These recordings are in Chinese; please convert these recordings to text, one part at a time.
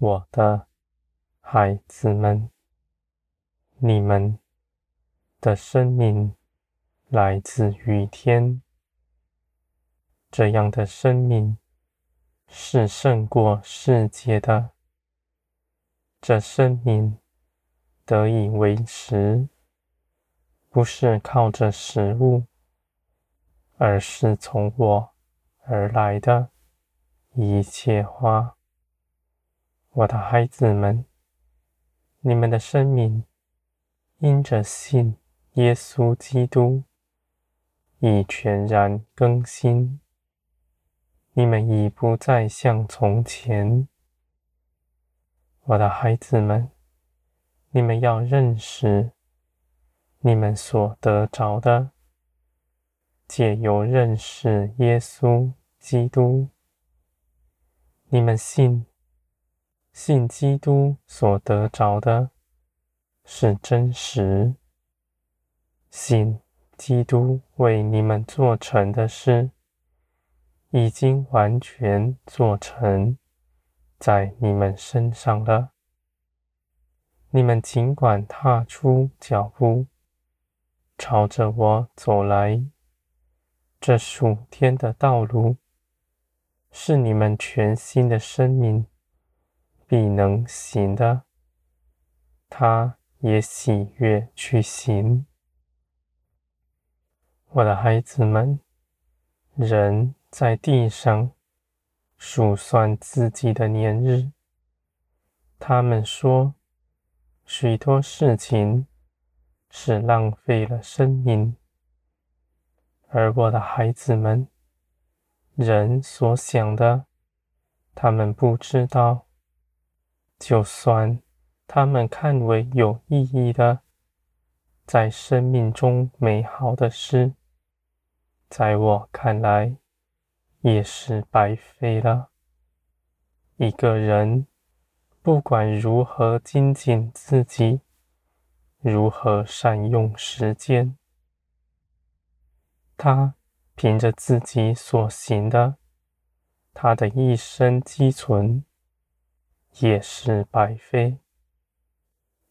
我的孩子们，你们的生命来自于天，这样的生命是胜过世界的。这生命得以维持，不是靠着食物，而是从我而来的一切花。我的孩子们，你们的生命因着信耶稣基督，已全然更新。你们已不再像从前。我的孩子们，你们要认识你们所得着的，借由认识耶稣基督，你们信信基督所得着的是真实，信基督为你们做成的事，已经完全做成。在你们身上了。你们尽管踏出脚步，朝着我走来。这数天的道路，是你们全新的生命必能行的。他也喜悦去行。我的孩子们，人在地上。数算自己的年日，他们说许多事情是浪费了生命，而我的孩子们，人所想的，他们不知道。就算他们看为有意义的，在生命中美好的事，在我看来，也是白费了。一个人不管如何精进自己，如何善用时间，他凭着自己所行的，他的一生积存也是白费。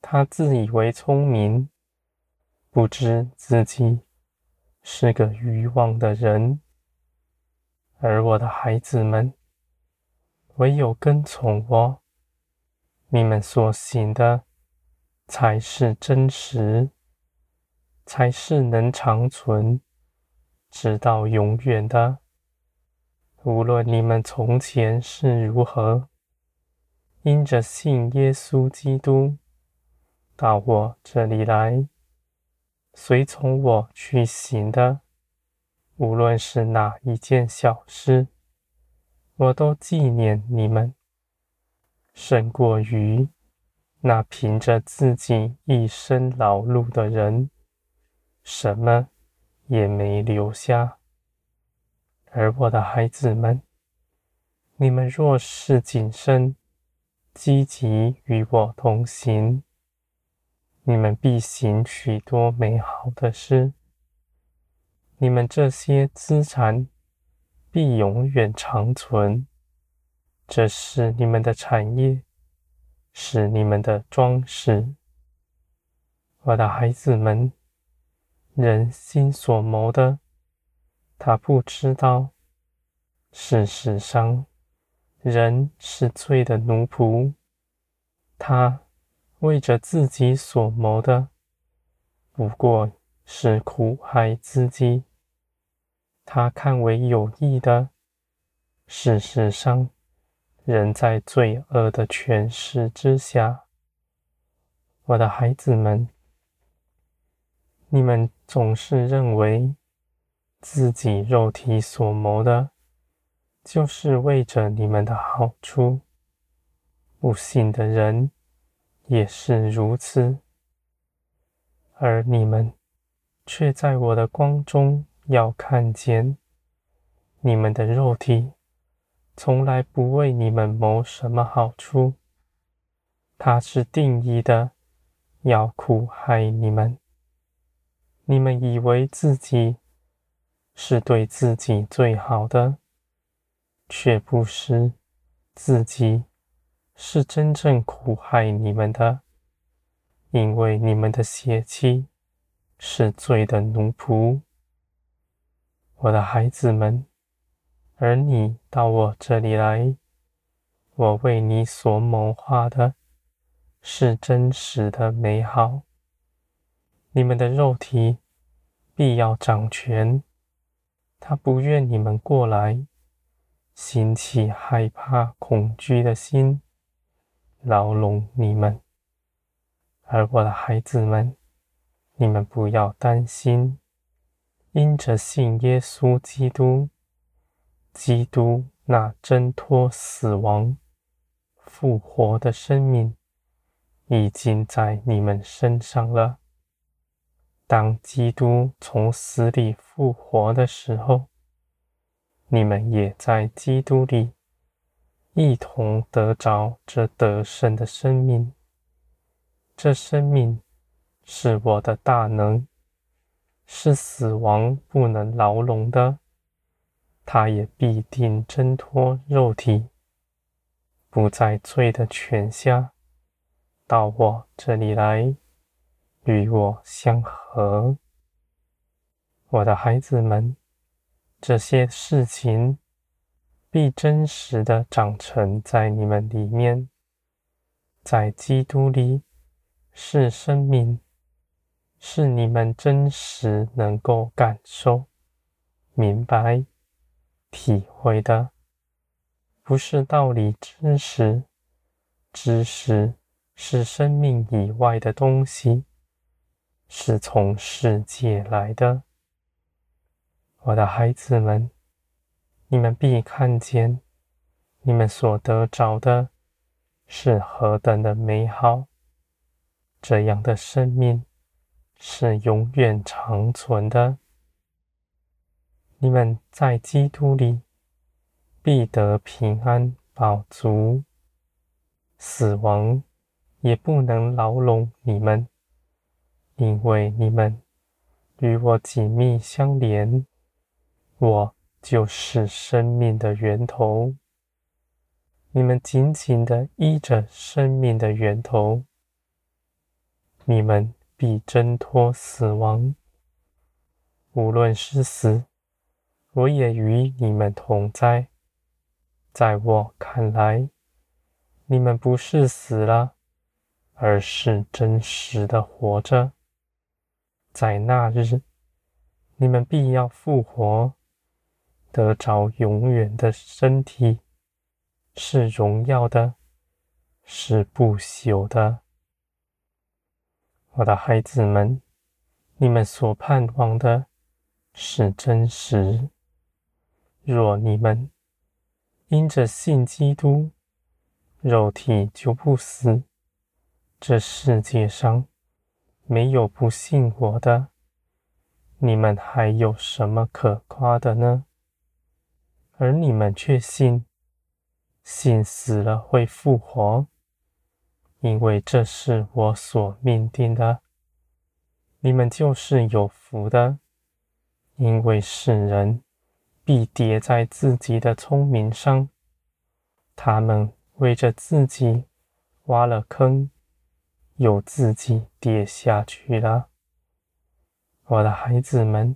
他自以为聪明，不知自己是个愚妄的人。而我的孩子们，唯有跟从我，你们所行的才是真实，才是能长存，直到永远的。无论你们从前是如何，因着信耶稣基督，到我这里来，随从我去行的。无论是哪一件小事，我都纪念你们，胜过于那凭着自己一生劳碌的人，什么也没留下。而我的孩子们，你们若是谨慎、积极与我同行，你们必行许多美好的事。你们这些资产必永远长存，这是你们的产业，是你们的装饰。我的孩子们，人心所谋的，他不知道。事实上，人是罪的奴仆，他为着自己所谋的，不过是苦害自己。他看为有益的，事实上，人在罪恶的权势之下。我的孩子们，你们总是认为自己肉体所谋的，就是为着你们的好处。不信的人也是如此，而你们却在我的光中。要看见你们的肉体从来不为你们谋什么好处，它是定义的要苦害你们。你们以为自己是对自己最好的，却不是自己是真正苦害你们的，因为你们的血气是罪的奴仆。我的孩子们，而你到我这里来，我为你所谋划的是真实的美好。你们的肉体必要掌权，他不愿你们过来，兴起害怕、恐惧的心，牢笼你们。而我的孩子们，你们不要担心，因着信耶稣基督，基督那挣脱死亡、复活的生命，已经在你们身上了。当基督从死里复活的时候，你们也在基督里一同得着这得胜的生命。这生命是我的大能，是死亡不能牢笼的，它也必定挣脱肉体，不在罪的权下，到我这里来。与我相合，我的孩子们，这些事情必真实的长成在你们里面，在基督里是生命，是你们真实能够感受、明白、体会的，不是道理知识，知识是生命以外的东西。是从世界来的，我的孩子们，你们必看见，你们所得着的是何等的美好。这样的生命是永远长存的。你们在基督里必得平安饱足，死亡也不能牢笼你们。因为你们与我紧密相连，我就是生命的源头。你们紧紧地依着生命的源头，你们必挣脱死亡。无论是死，我也与你们同在。在我看来，你们不是死了，而是真实的活着。在那日，你们必要复活，得着永远的身体，是荣耀的，是不朽的。我的孩子们，你们所盼望的是真实。若你们因着信基督，肉体就不死，这世界上，没有不信我的，你们还有什么可夸的呢？而你们却信，信死了会复活，因为这是我所命定的。你们就是有福的，因为世人必跌在自己的聪明上，他们为着自己挖了坑。又自己跌下去了，我的孩子们，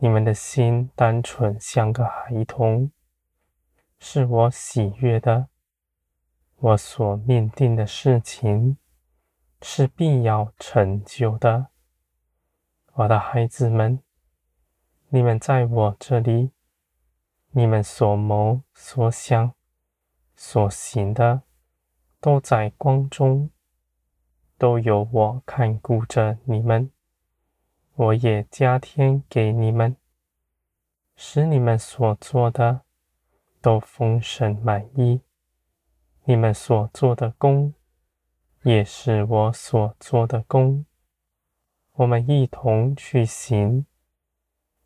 你们的心单纯像个孩童，是我喜悦的。我所命定的事情是必要成就的，我的孩子们，你们在我这里，你们所谋、所想、所行的，都在光中。都有我看顾着你们，我也加添给你们，使你们所做的都丰盛满意。你们所做的工，也是我所做的工。我们一同去行，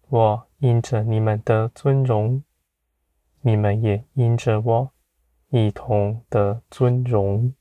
我因着你们的尊荣，你们也因着我一同的尊荣。